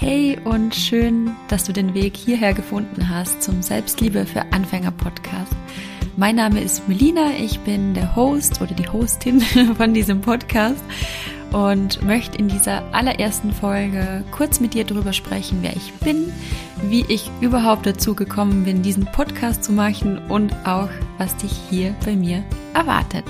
Hey und schön, dass du den Weg hierher gefunden hast zum Selbstliebe für Anfänger Podcast. Mein Name ist Melina, ich bin der Host oder die Hostin von diesem Podcast und möchte in dieser allerersten Folge kurz mit dir darüber sprechen, wer ich bin, wie ich überhaupt dazu gekommen bin, diesen Podcast zu machen und auch, was dich hier bei mir erwartet.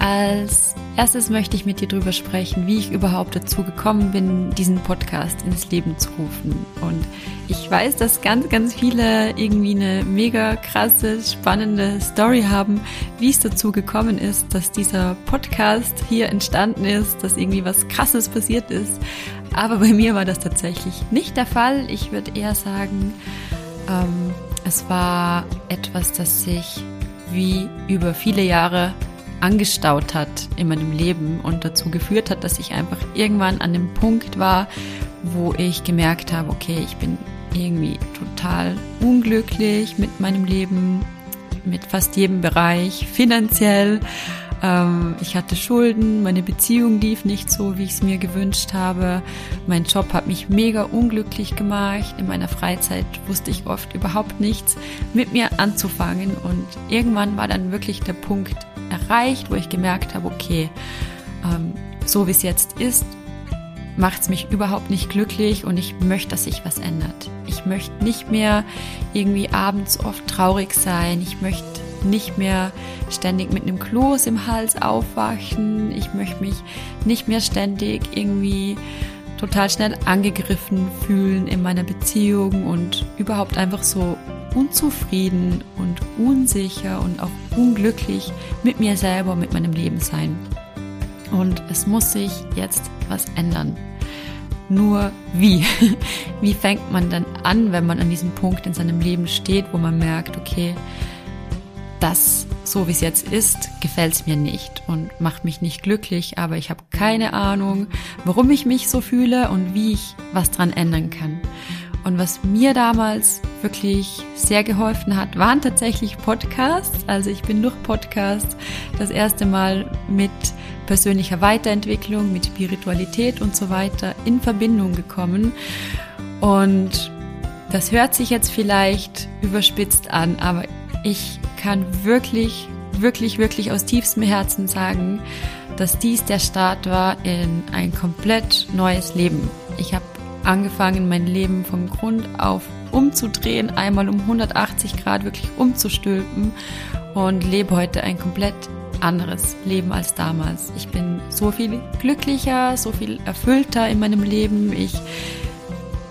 Als erstes möchte ich mit dir darüber sprechen, wie ich überhaupt dazu gekommen bin, diesen Podcast ins Leben zu rufen. Und ich weiß, dass ganz, ganz viele irgendwie eine mega krasse, spannende Story haben, wie es dazu gekommen ist, dass dieser Podcast hier entstanden ist, dass irgendwie was Krasses passiert ist. Aber bei mir war das tatsächlich nicht der Fall. Ich würde eher sagen, ähm, es war etwas, das sich wie über viele Jahre angestaut hat in meinem Leben und dazu geführt hat, dass ich einfach irgendwann an dem Punkt war, wo ich gemerkt habe, okay, ich bin irgendwie total unglücklich mit meinem Leben, mit fast jedem Bereich, finanziell. Ähm, ich hatte Schulden, meine Beziehung lief nicht so, wie ich es mir gewünscht habe. Mein Job hat mich mega unglücklich gemacht. In meiner Freizeit wusste ich oft überhaupt nichts mit mir anzufangen. Und irgendwann war dann wirklich der Punkt erreicht, wo ich gemerkt habe, okay, ähm, so wie es jetzt ist, macht es mich überhaupt nicht glücklich und ich möchte, dass sich was ändert. Ich möchte nicht mehr irgendwie abends oft traurig sein. Ich möchte nicht mehr ständig mit einem Kloß im Hals aufwachen. Ich möchte mich nicht mehr ständig irgendwie total schnell angegriffen fühlen in meiner Beziehung und überhaupt einfach so unzufrieden und unsicher und auch unglücklich mit mir selber, mit meinem Leben sein. Und es muss sich jetzt was ändern. Nur wie? Wie fängt man dann an, wenn man an diesem Punkt in seinem Leben steht, wo man merkt, okay, das, so wie es jetzt ist, gefällt es mir nicht und macht mich nicht glücklich, aber ich habe keine Ahnung, warum ich mich so fühle und wie ich was dran ändern kann. Und was mir damals wirklich sehr geholfen hat, waren tatsächlich Podcasts. Also ich bin durch Podcasts das erste Mal mit persönlicher Weiterentwicklung, mit Spiritualität und so weiter in Verbindung gekommen. Und das hört sich jetzt vielleicht überspitzt an, aber ich kann wirklich, wirklich, wirklich aus tiefstem Herzen sagen, dass dies der Start war in ein komplett neues Leben. Ich habe angefangen, mein Leben vom Grund auf umzudrehen, einmal um 180 Grad wirklich umzustülpen und lebe heute ein komplett anderes Leben als damals. Ich bin so viel glücklicher, so viel erfüllter in meinem Leben. Ich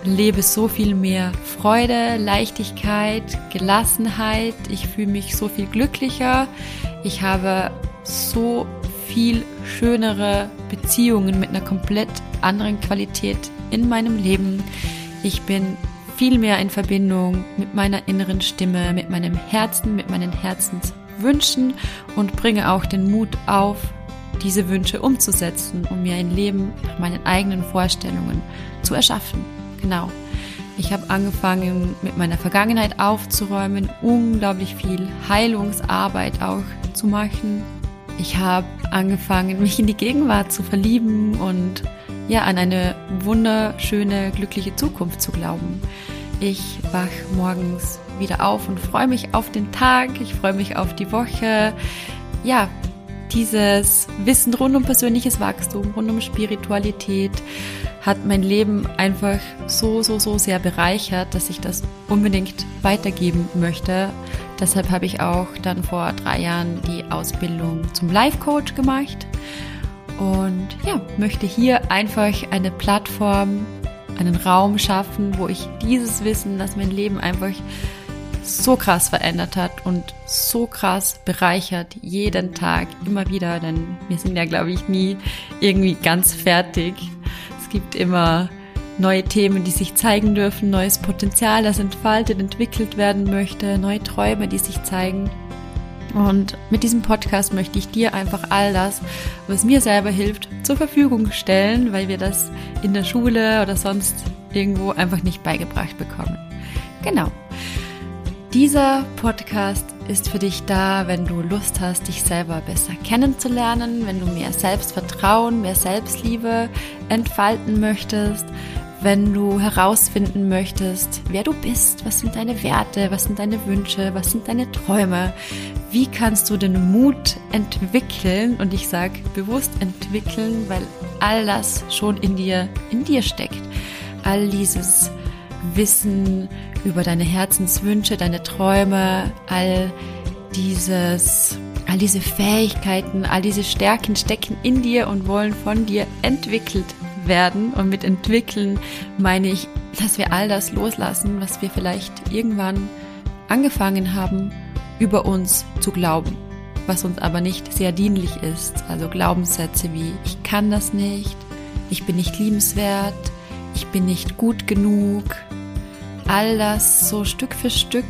lebe so viel mehr Freude, Leichtigkeit, Gelassenheit. Ich fühle mich so viel glücklicher. Ich habe so viel schönere Beziehungen mit einer komplett anderen Qualität in meinem Leben. Ich bin viel mehr in Verbindung mit meiner inneren Stimme, mit meinem Herzen, mit meinen Herzenswünschen und bringe auch den Mut auf, diese Wünsche umzusetzen, um mir ein Leben nach meinen eigenen Vorstellungen zu erschaffen. Genau. Ich habe angefangen, mit meiner Vergangenheit aufzuräumen, unglaublich viel Heilungsarbeit auch zu machen. Ich habe angefangen, mich in die Gegenwart zu verlieben und ja, an eine wunderschöne, glückliche Zukunft zu glauben. Ich wach morgens wieder auf und freue mich auf den Tag, ich freue mich auf die Woche. Ja, dieses Wissen rund um persönliches Wachstum, rund um Spiritualität hat mein Leben einfach so, so, so sehr bereichert, dass ich das unbedingt weitergeben möchte. Deshalb habe ich auch dann vor drei Jahren die Ausbildung zum Life Coach gemacht und ja, möchte hier einfach eine Plattform, einen Raum schaffen, wo ich dieses Wissen, das mein Leben einfach so krass verändert hat und so krass bereichert, jeden Tag, immer wieder, denn wir sind ja, glaube ich, nie irgendwie ganz fertig. Es gibt immer neue Themen, die sich zeigen dürfen, neues Potenzial, das entfaltet, entwickelt werden möchte, neue Träume, die sich zeigen. Und mit diesem Podcast möchte ich dir einfach all das, was mir selber hilft, zur Verfügung stellen, weil wir das in der Schule oder sonst irgendwo einfach nicht beigebracht bekommen. Genau. Dieser Podcast ist für dich da, wenn du Lust hast, dich selber besser kennenzulernen, wenn du mehr Selbstvertrauen, mehr Selbstliebe entfalten möchtest, wenn du herausfinden möchtest, wer du bist, was sind deine Werte, was sind deine Wünsche, was sind deine Träume, wie kannst du den Mut entwickeln und ich sage bewusst entwickeln, weil all das schon in dir in dir steckt. All dieses Wissen über deine Herzenswünsche, deine Träume, all dieses all diese Fähigkeiten, all diese Stärken stecken in dir und wollen von dir entwickelt werden. Und mit entwickeln meine ich, dass wir all das loslassen, was wir vielleicht irgendwann angefangen haben, über uns zu glauben, was uns aber nicht sehr dienlich ist. Also Glaubenssätze wie ich kann das nicht, ich bin nicht liebenswert, ich bin nicht gut genug. All das so Stück für Stück.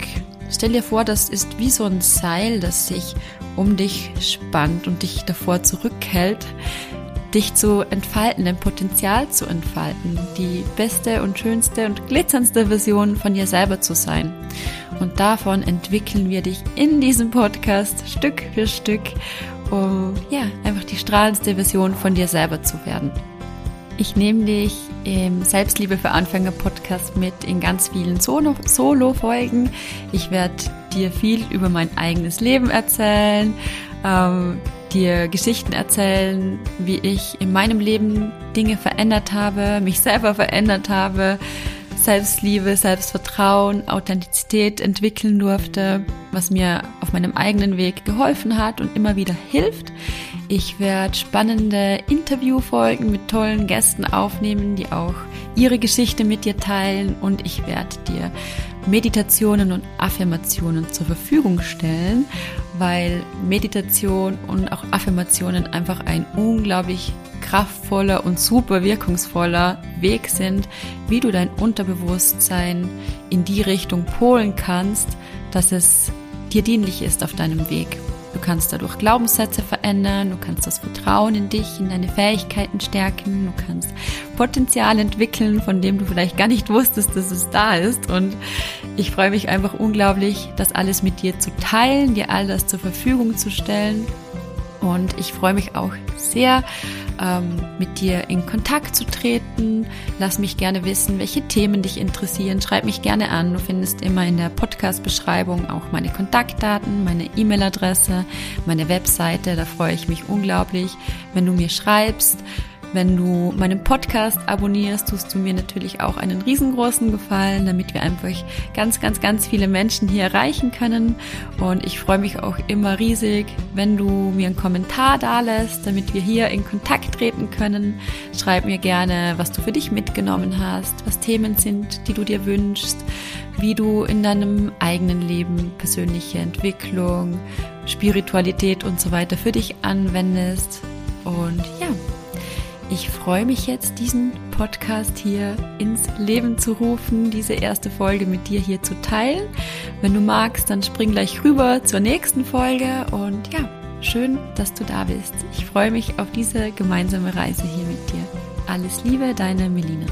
Stell dir vor, das ist wie so ein Seil, das sich um dich spannt und dich davor zurückhält, dich zu entfalten, dein Potenzial zu entfalten, die beste und schönste und glitzerndste Version von dir selber zu sein. Und davon entwickeln wir dich in diesem Podcast Stück für Stück, um ja, einfach die strahlendste Version von dir selber zu werden. Ich nehme dich im Selbstliebe für Anfänger Podcast mit in ganz vielen Solo-Folgen. Ich werde dir viel über mein eigenes Leben erzählen, ähm, dir Geschichten erzählen, wie ich in meinem Leben Dinge verändert habe, mich selber verändert habe, Selbstliebe, Selbstvertrauen, Authentizität entwickeln durfte, was mir auf meinem eigenen Weg geholfen hat und immer wieder hilft. Ich werde spannende Interviewfolgen mit tollen Gästen aufnehmen, die auch ihre Geschichte mit dir teilen und ich werde dir Meditationen und Affirmationen zur Verfügung stellen, weil Meditation und auch Affirmationen einfach ein unglaublich kraftvoller und super wirkungsvoller Weg sind, wie du dein Unterbewusstsein in die Richtung polen kannst, dass es dir dienlich ist auf deinem Weg. Du kannst dadurch Glaubenssätze verändern, du kannst das Vertrauen in dich, in deine Fähigkeiten stärken, du kannst Potenzial entwickeln, von dem du vielleicht gar nicht wusstest, dass es da ist. Und ich freue mich einfach unglaublich, das alles mit dir zu teilen, dir all das zur Verfügung zu stellen. Und ich freue mich auch sehr, ähm, mit dir in Kontakt zu treten. Lass mich gerne wissen, welche Themen dich interessieren. Schreib mich gerne an. Du findest immer in der Podcast-Beschreibung auch meine Kontaktdaten, meine E-Mail-Adresse, meine Webseite. Da freue ich mich unglaublich, wenn du mir schreibst. Wenn du meinen Podcast abonnierst, tust du mir natürlich auch einen riesengroßen Gefallen, damit wir einfach ganz, ganz, ganz viele Menschen hier erreichen können. Und ich freue mich auch immer riesig, wenn du mir einen Kommentar da lässt, damit wir hier in Kontakt treten können. Schreib mir gerne, was du für dich mitgenommen hast, was Themen sind, die du dir wünschst, wie du in deinem eigenen Leben persönliche Entwicklung, Spiritualität und so weiter für dich anwendest. Und ja, ich freue mich jetzt, diesen Podcast hier ins Leben zu rufen, diese erste Folge mit dir hier zu teilen. Wenn du magst, dann spring gleich rüber zur nächsten Folge und ja, schön, dass du da bist. Ich freue mich auf diese gemeinsame Reise hier mit dir. Alles Liebe, deine Melina.